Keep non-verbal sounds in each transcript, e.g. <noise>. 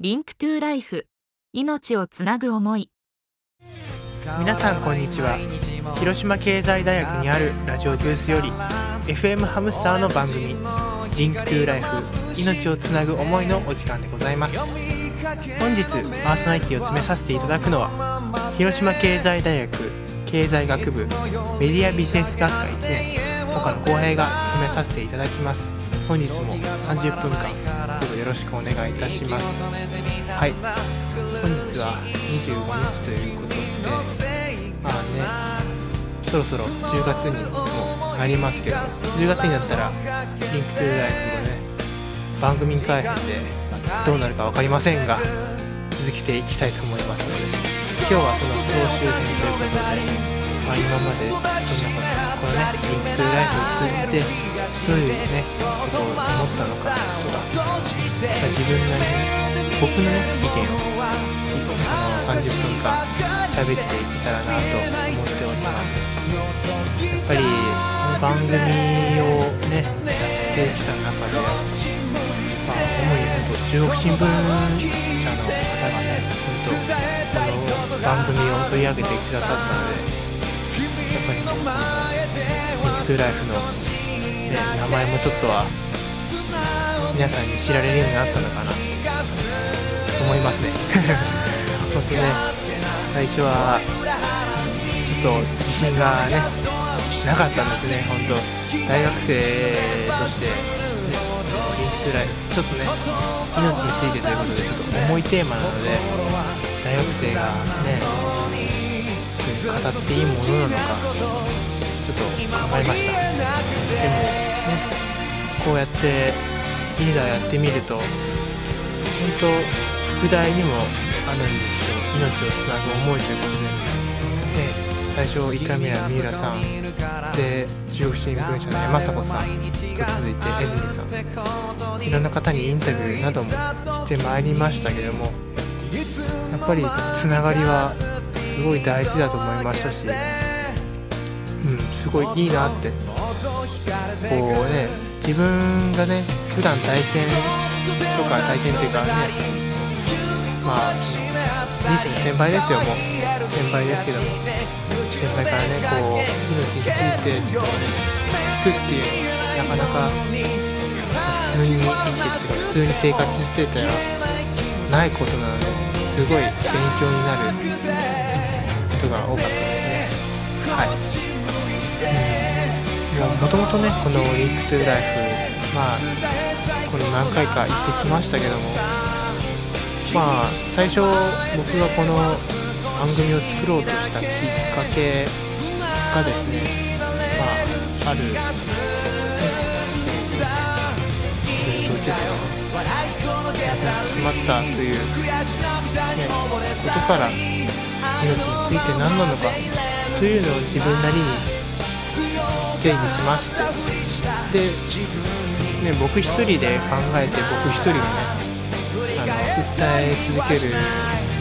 Link to Life。命をつなぐ思い。皆さんこんにちは。広島経済大学にあるラジオブースより FM ハムスターの番組「 Link to Life 命をつなぐ思い」のお時間でございます。本日パーソナリティを詰めさせていただくのは広島経済大学経済学部メディアビジネス学科1年他の後輩が務めさせていただきます。本日も30分間よろしくお願いいたします。はい。本日は25日ということでまあねそろそろ10月にもなりますけど10月になったら「リンクトゥライフ」もね番組改編でどうなるか分かりませんが続けていきたいと思いますので今日はその総集編ということで、まあ、今までどんなことこのね「リンクトライフ」を通じてどういうねことを思ったのかとか自分なりに僕のね意見をあの30分間喋ってい。けたらなと思っておりますやっぱりこの番組をねやってきた中で、まあ、主に本当中国新聞社の方がね本当この番組を取り上げてくださったので「トゥライフの、ね、名前もちょっとは皆さんに知られるようになったのかなと思いますね。<laughs> 本当ね最初はちょっと自信がねなかったんですね本当。大学生として、ね、リンクトゥライフちょっとね命についてということでちょっと重いテーマなので大学生がね語っていいものなのかと考えました。でもねこうやってリーダーやってみると本当副題にもあるんですけど命をつなぐ思いということで、ね、最初1回目は三浦さんで中国新聞社の山迫さんと続いて江住さんいろんな方にインタビューなどもしてまいりましたけどもやっぱりつながりはすごい大事だと思いましたし、すごいいいなって。こうね自分がね普段体験とか体験っていうかねまあ人生の先輩ですよもう。先輩ですけども。先輩からねこう命について聞くっていうなかなか普通に生きてっていうか普通に生活してたらないことなのですごい勉強になることが多かったですね。はい。もともとねこの「リンクトゥライフまあこの何回か行ってきましたけどもまあ最初僕がこの番組を作ろうとしたきっかけがですねまあある、ね、同級生が決まったという、ね、ことから命について何なのかというのを自分なりに定義しまして。で、ね、僕一人で考えて僕一人がねあの訴え続ける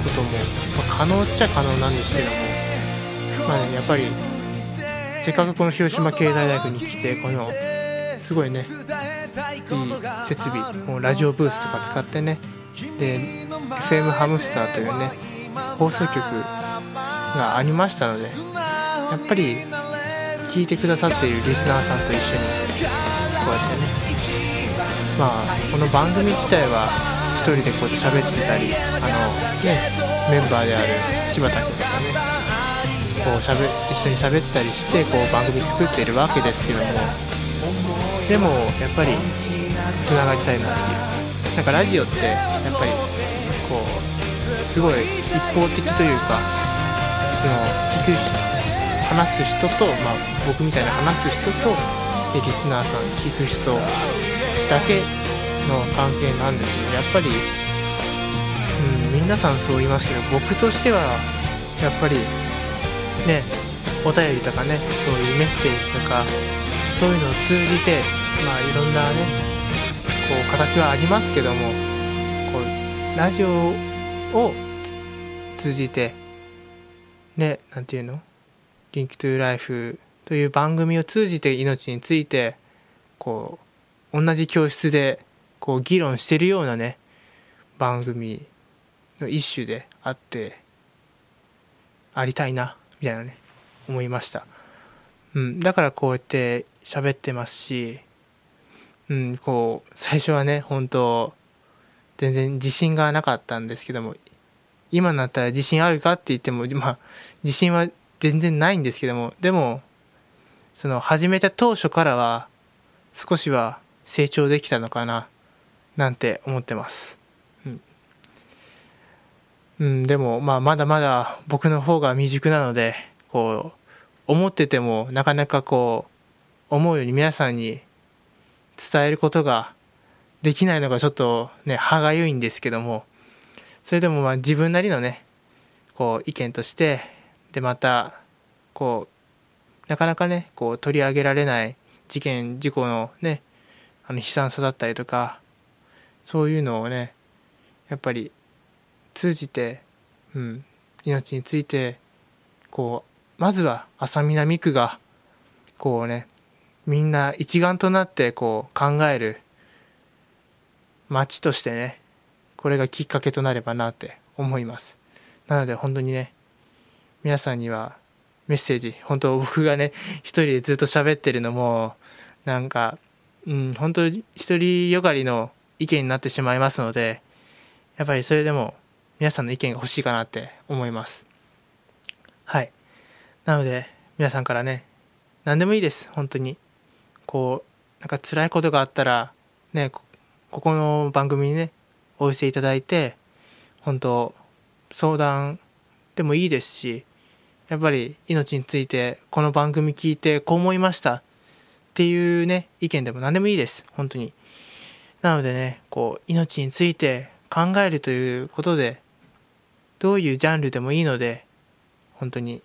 ことも、まあ、可能っちゃ可能なんですけども、まあね、やっぱりせっかくこの広島経済大学に来てこのすごいねいい設備もうラジオブースとか使ってね。で FM ハムスターというね放送局がありましたのでやっぱり聞いてくださっているリスナーさんと一緒にこうやってね。まあこの番組自体は一人でこうやって喋ってたりあのねメンバーである柴田君とかねこうしゃべ一緒に喋ったりしてこう番組作っているわけですけども。でもやっぱりつながりたいなっていう。なんかラジオってやっぱりこうすごい一方的というかその聞く話す人と、まあ、僕みたいな話す人とでリスナーさん聞く人だけの関係なんですけどやっぱり、うん、皆さんそう言いますけど僕としてはやっぱりねお便りとかねそういうメッセージとかそういうのを通じてまあいろんなねこう形はありますけどもこうラジオを通じてねなんていうの「リンクトゥライフという番組を通じて命についてこう同じ教室でこう議論してるようなね番組の一種であってありたいなみたいなね思いました、うん、だからこうやって喋ってますし、うん、こう最初はね本当全然自信がなかったんですけども今になったら自信あるかって言ってもまあ自信は全然ないんですけどもでもその始めた当初からは少しは成長できたのかななんて思ってます。うん、うん、でもまあまだまだ僕の方が未熟なのでこう思っててもなかなかこう思うように皆さんに伝えることができないのがちょっとね歯がゆいんですけどもそれでもまあ自分なりのねこう意見としてでまたこうなかなかねこう取り上げられない事件事故のねあの悲惨さだったりとかそういうのをねやっぱり通じて、うん、命についてこうまずは浅南区がこうねみんな一丸となってこう考える街としてねこれがきっかけとなればなって思います。なので本当にね皆さんにはメッセージ本当僕がね一人でずっと喋ってるのもなんかうん本当一人よがりの意見になってしまいますのでやっぱりそれでも皆さんの意見が欲しいかなって思います。はい。なので皆さんからね何でもいいです。本当に。こうなんか辛いことがあったらねこここの番組にねお寄せいただいて本当相談でもいいですしやっぱり命についてこの番組聞いてこう思いました。っていうね意見でも何でもいいです。本当に。なのでねこう命について考えるということでどういうジャンルでもいいので本当に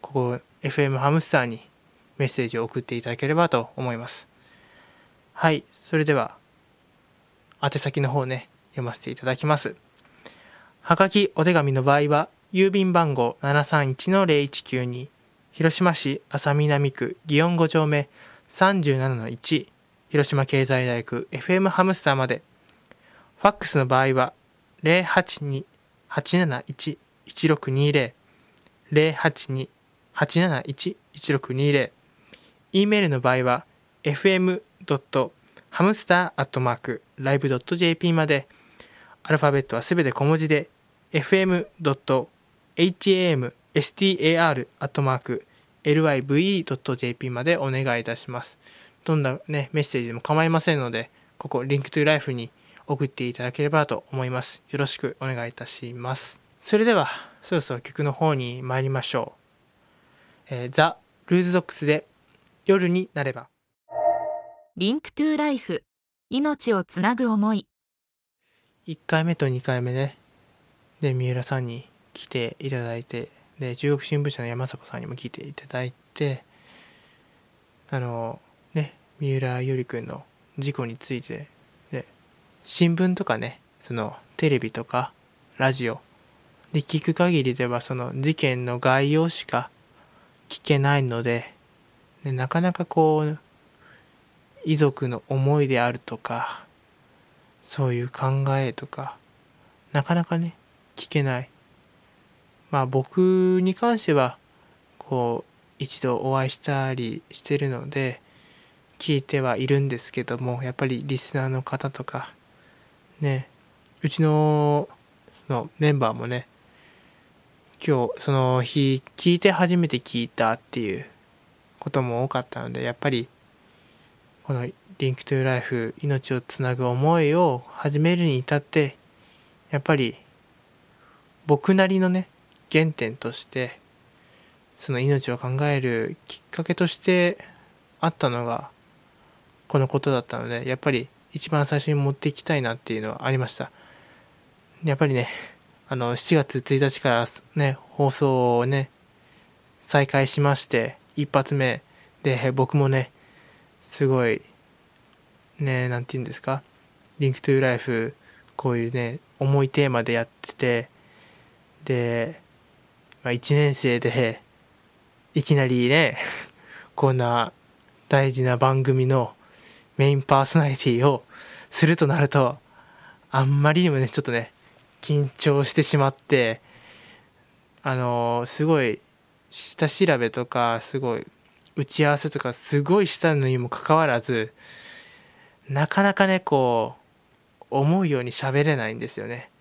ここ FM ハムスターにメッセージを送っていただければと思います。はいそれでは宛先の方ね読ませていただきます。はがきお手紙の場合は郵便番号731-0192広島市安佐南区祇園5丁目37-1広島経済大学 FM ハムスターまで。ファックスの場合は082-871-1620 082-871-1620 e メールの場合は fm.hamster.live.jp まで。アルファベットはすべて小文字で fm.hamstar.live.jp までお願いいたします。どんなね、メッセージでも構いませんので、ここ、リンクトゥライフに送っていただければと思います。よろしくお願いいたします。それでは、そろそろ曲の方に参りましょう。えー THE LOOSE DOGS で夜になれば。 Link to Life 命をつなぐ思い1回目と2回目ねで三浦さんに来ていただいてで中国新聞社の山迫さんにも来ていただいてあのね三浦よりくんの事故についてで新聞とかねそのテレビとかラジオで聞く限りではその事件の概要しか聞けないのででなかなかこう遺族の思いであるとかそういう考えとかなかなかね聞けないまあ僕に関してはこう一度お会いしたりしてるので聞いてはいるんですけどもやっぱりリスナーの方とかねうちののメンバーもね今日その日聞いて初めて聞いたっていうことも多かったのでやっぱりこのリンクトゥライフ命をつなぐ思いを始めるに至ってやっぱり僕なりのね原点としてその命を考えるきっかけとしてあったのがこのことだったのでやっぱり一番最初に持っていきたいなっていうのはありました。やっぱりねあの7月1日からね放送をね再開しまして一発目で僕もねすごいねなんて言うんですかリンクトゥライフこういうね重いテーマでやっててで、まあ、1年生でいきなりね <laughs> こんな大事な番組のメインパーソナリティをするとなるとあんまりにもねちょっとね緊張してしまってあのすごい下調べとかすごい打ち合わせとかすごいしたのにもかかわらずなかなかねこう思うように喋れないんですよね。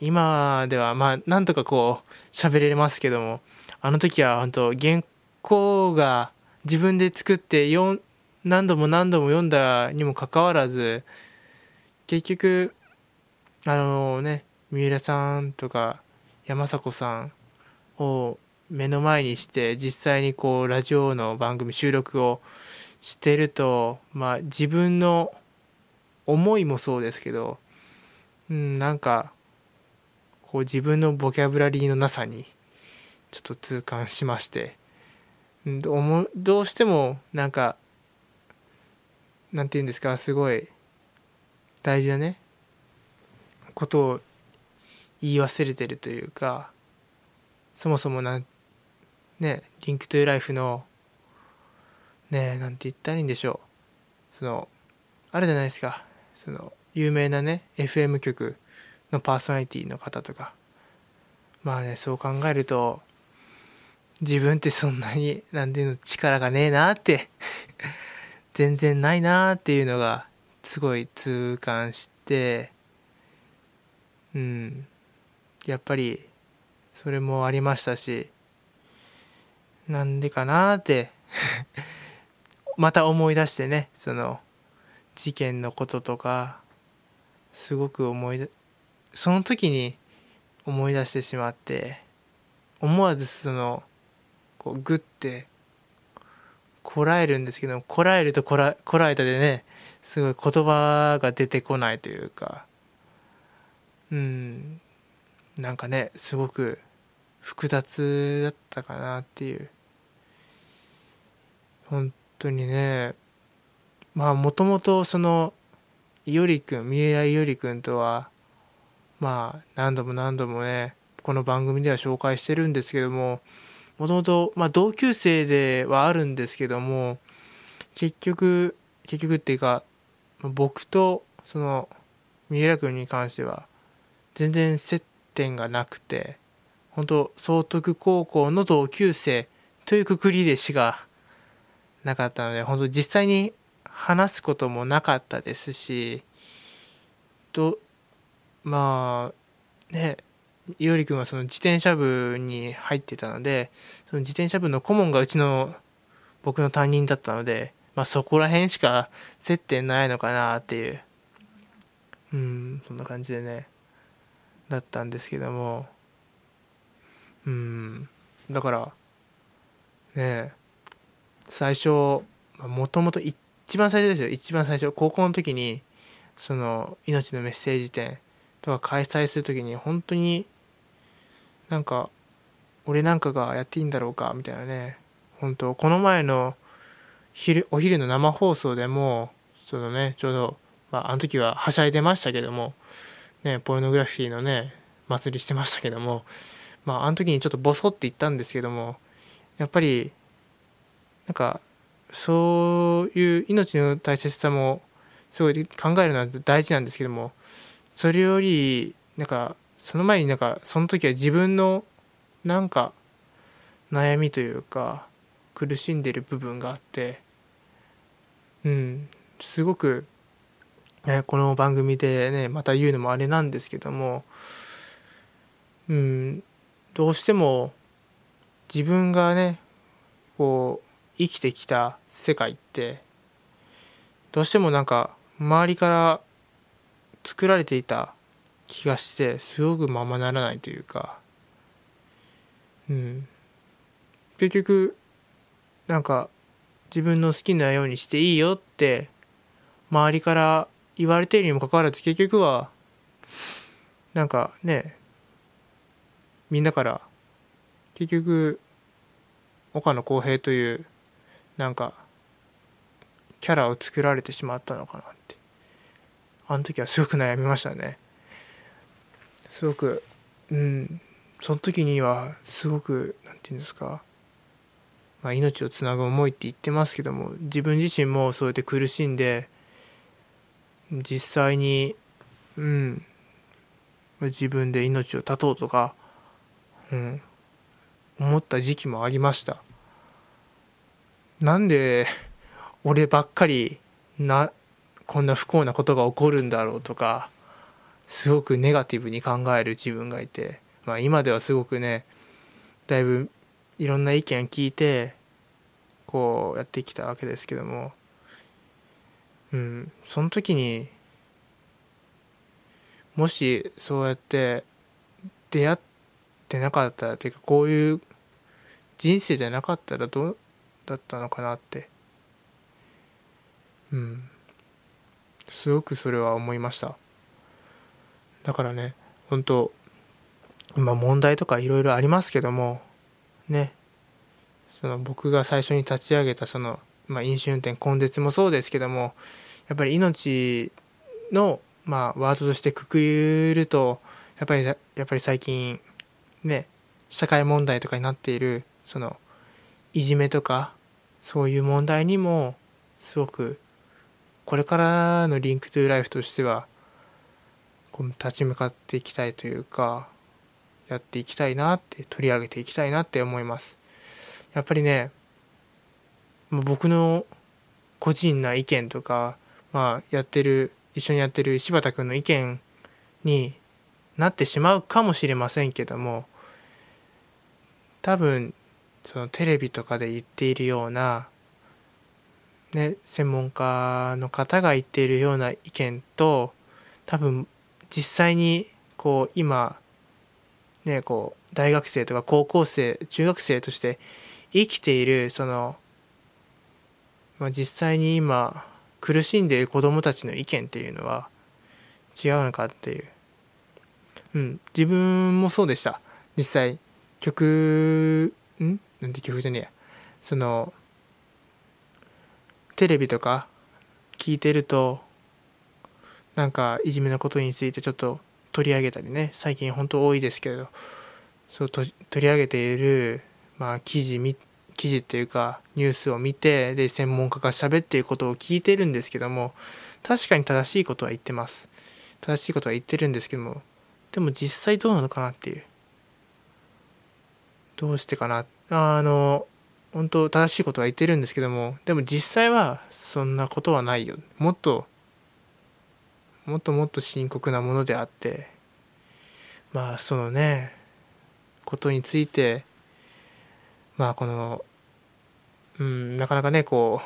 今ではまあなんとかこう喋れますけどもあの時は本当原稿が自分で作って何度も何度も読んだにもかかわらず結局あのね三浦さんとか山迫さんを目の前にして実際にこうラジオの番組収録をしてるとまあ自分の思いもそうですけど、うん、なんかこう自分のボキャブラリーのなさにちょっと痛感しまして、うん、どうしてもなんかなんて言うんですかすごい大事なねことを言い忘れてるというかそもそもなんねリンクトゥーライフのねなんて言ったらいいんでしょう。そのあるじゃないですか。その有名なね FM 局のパーソナリティの方とか。まあねそう考えると自分ってそんなに何ていうの力がねえなって <laughs> 全然ないなっていうのがすごい痛感してうん。やっぱりそれもありましたしなんでかなって <laughs> また思い出してねその事件のこととかすごく思いその時に思い出してしまって思わずそのこうグッてこらえるんですけどこらえるとこらこらえたでねすごい言葉が出てこないというかうんなんかねすごく複雑だったかなっていう。本当にねまあもともとそのいおりくん三浦いおりくんとはまあ何度も何度もねこの番組では紹介してるんですけどももともと同級生ではあるんですけども結局結局っていうか僕とその三浦君に関しては全然接点がなくて本当総徳高校の同級生というくくりでしかなかったので本当実際に話すこともなかったですしとまあねいおり君はその自転車部に入ってたのでその自転車部の顧問がうちの僕の担任だったのでまあ、そこら辺しか接点ないのかなっていううんそんな感じでねだったんですけども。うんだからね最初もともと一番最初ですよ。一番最初高校の時にその命のメッセージ展とか開催する時に本当になんか俺なんかがやっていいんだろうかみたいなね。本当この前の昼お昼の生放送でもそのねちょうど、まあ、あの時ははしゃいでましたけども、ね、ポルノグラフィーのね祭りしてましたけども、まあ、あの時にちょっとボソって言ったんですけどもやっぱりなんかそういう命の大切さもすごい考えるのは大事なんですけどもそれよりなんかその前になんかその時は自分のなんか悩みというか苦しんでる部分があってうん、すごく、ね、この番組でねまた言うのもあれなんですけども、うん、どうしても自分がねこう生きてきた世界ってどうしてもなんか周りから作られていた気がしてすごくままならないというか。うん。結局なんか自分の好きなようにしていいよって周りから言われているにもかかわらず結局はなんかねみんなから結局岡野浩平というなんかキャラを作られてしまったのかなって。あの時はすごく悩みましたね。すごくうんその時にはすごく何て言うんですか。まあ、命をつなぐ思いって言ってますけども自分自身もそうやって苦しんで実際にうん自分で命を絶とうとか、うん、思った時期もありました。なんで俺ばっかりなこんな不幸なことが起こるんだろうとかすごくネガティブに考える自分がいて、まあ、今ではすごくねだいぶいろんな意見聞いてこうやってきたわけですけどもうんその時にもしそうやって出会ってなかったらていうかこういう人生じゃなかったらどうだったのかなって。うん。すごくそれは思いました。だからね本当今問題とかいろいろありますけどもねその僕が最初に立ち上げたその、まあ、飲酒運転根絶もそうですけどもやっぱり命の、まあ、ワードとしてくくるとやっぱりやっぱり最近ね社会問題とかになっているそのいじめとかそういう問題にもすごくこれからのリンクトゥーライフとしてはこう立ち向かっていきたいというかやっていきたいなって取り上げていきたいなって思います。やっぱりね僕の個人な意見とか、まあ、やってる一緒にやってる柴田君の意見になってしまうかもしれませんけども多分そのテレビとかで言っているような、ね、専門家の方が言っているような意見と多分実際にこう今ねこう大学生とか高校生中学生として生きているその、まあ、実際に今苦しんでいる子どもたちの意見っていうのは違うのかっていう、うん、自分もそうでした。実際曲ん？なんて曲じゃねえや。そのテレビとか聞いてるとなんかいじめのことについてちょっと取り上げたりね最近本当多いですけどそう取り上げている、まあ、記事記事っていうかニュースを見てで専門家が喋っていることを聞いてるんですけども確かに正しいことは言ってます。正しいことは言ってるんですけどもでも実際どうなのかなっていう。どうしてかな。あの本当正しいことは言ってるんですけどもでも実際はそんなことはないよ。もっともっともっと深刻なものであってまあそのねことについてまあこのうんなかなかねこ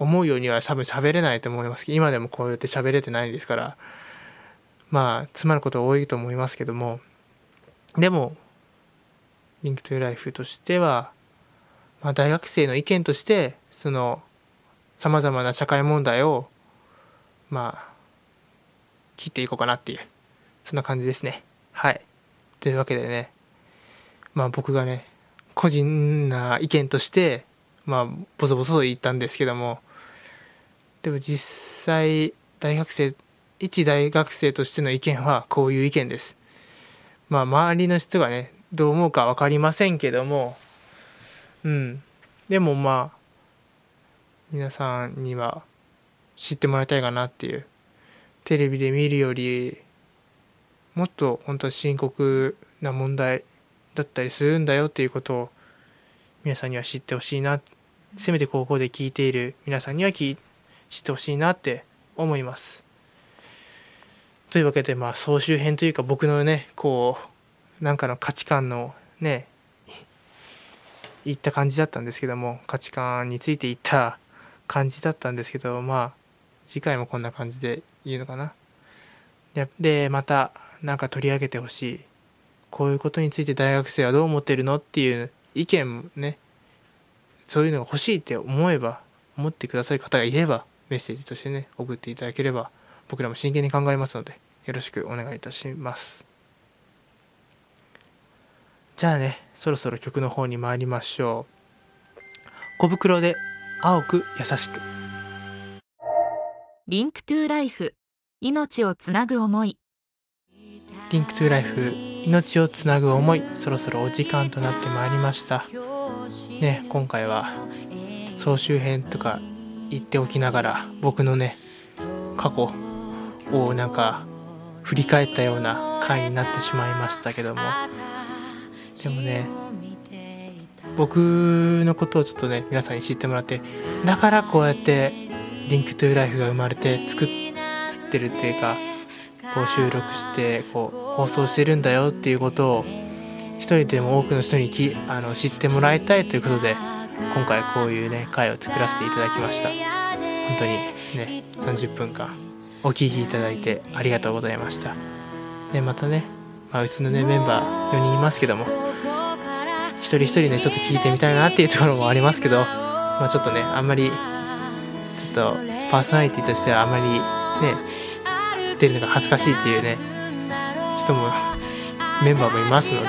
う思うようには多分喋れないと思いますけど今でもこうやって喋れてないですからまあ詰まること多いと思いますけどもでもリンクトゥライフとしては、まあ、大学生の意見としてそのさまざまな社会問題をまあ切っていこうかなっていうそんな感じですね。はい。というわけでねまあ僕がね個人な意見としてまあボソボソと言ったんですけどもでも実際大学生一大学生としての意見はこういう意見です。まあ周りの人がねどう思うか分かりませんけどもうんでもまあ皆さんには知ってもらいたいかなっていう。テレビで見るよりもっと本当は深刻な問題だったりするんだよっていうことを皆さんには知ってほしいなせめて高校で聞いている皆さんには知ってほしいなって思います。というわけでまあ総集編というか僕のねこうなんかの価値観のね言った感じだったんですけども価値観について言った感じだったんですけどまあ次回もこんな感じで言うのかな。でまた何か取り上げてほしい。こういうことについて大学生はどう思ってるのっていう意見もねそういうのが欲しいって思えば思ってくださる方がいればメッセージとしてね送っていただければ僕らも真剣に考えますのでよろしくお願いいたします。じゃあねそろそろ曲の方に参りましょう。コブクロで青く優しく。 Link to Life 命をつなぐ思い。 Link to Life 命をつなぐ思いそろそろお時間となってまいりました。ね今回は総集編とか言っておきながら僕のね過去をなんか振り返ったような回になってしまいましたけどもでもね。僕のことをちょっとね皆さんに知ってもらってだからこうやってリンクトゥーライフが生まれて作ってるっていうかこう収録してこう放送してるんだよっていうことを一人でも多くの人にきあの知ってもらいたいということで今回こういうね回を作らせていただきました。本当にね30分間お聴きいただいてありがとうございました。でまたね、まあ、うちのねメンバー4人いますけども一人一人ねちょっと聞いてみたいなっていうところもありますけどまあちょっとねあんまりちょっとパーソナリティとしてはあんまりね出るのが恥ずかしいっていうね人もメンバーもいますので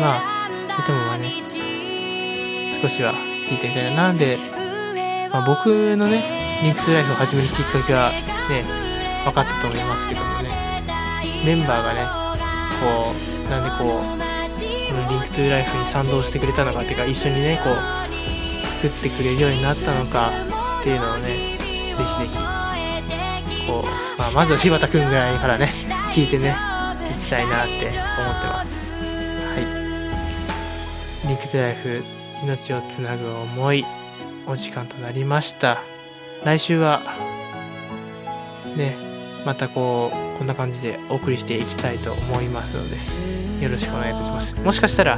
まあそれともまあね少しは聞いてみたいな。なんで、まあ、僕のね Link to Life を始めるきっかけはね分かったと思いますけどもね。メンバーがねこうなんでこう Link to Life に賛同してくれたのかっていうか一緒にねこう作ってくれるようになったのかっていうのをねぜひぜひこう、まあ、まずは柴田くんぐらいからね聞いてねいきたいなって思ってます。はい。リンクトゥーライフ命をつなぐ思いお時間となりました。来週はねまたこうこんな感じでお送りしていきたいと思いますのでよろしくお願いいたします。もしかしたら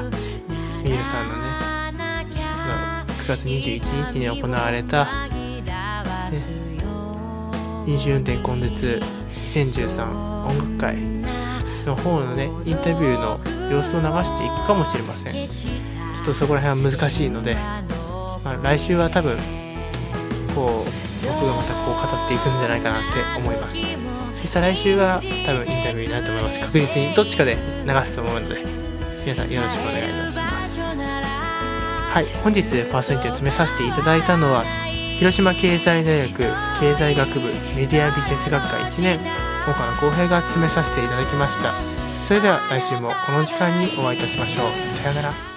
みゆるさんのねその9月21日に行われた、ね、飲酒運転根絶2013音楽会の方のねインタビューの様子を流していくかもしれません。ちょっとそこら辺は難しいので、まあ、来週は多分こう僕がまたこう語っていくんじゃないかなって思います。実際来週は多分インタビューになると思います。確実にどっちかで流すと思うので。皆さんよろしくお願いいたします。はい。本日パーソナリティを詰めさせていただいたのは広島経済大学経済学部メディアビジネス学科1年。岡野浩平が詰めさせていただきました。それでは来週もこの時間にお会いいたしましょう。さようなら。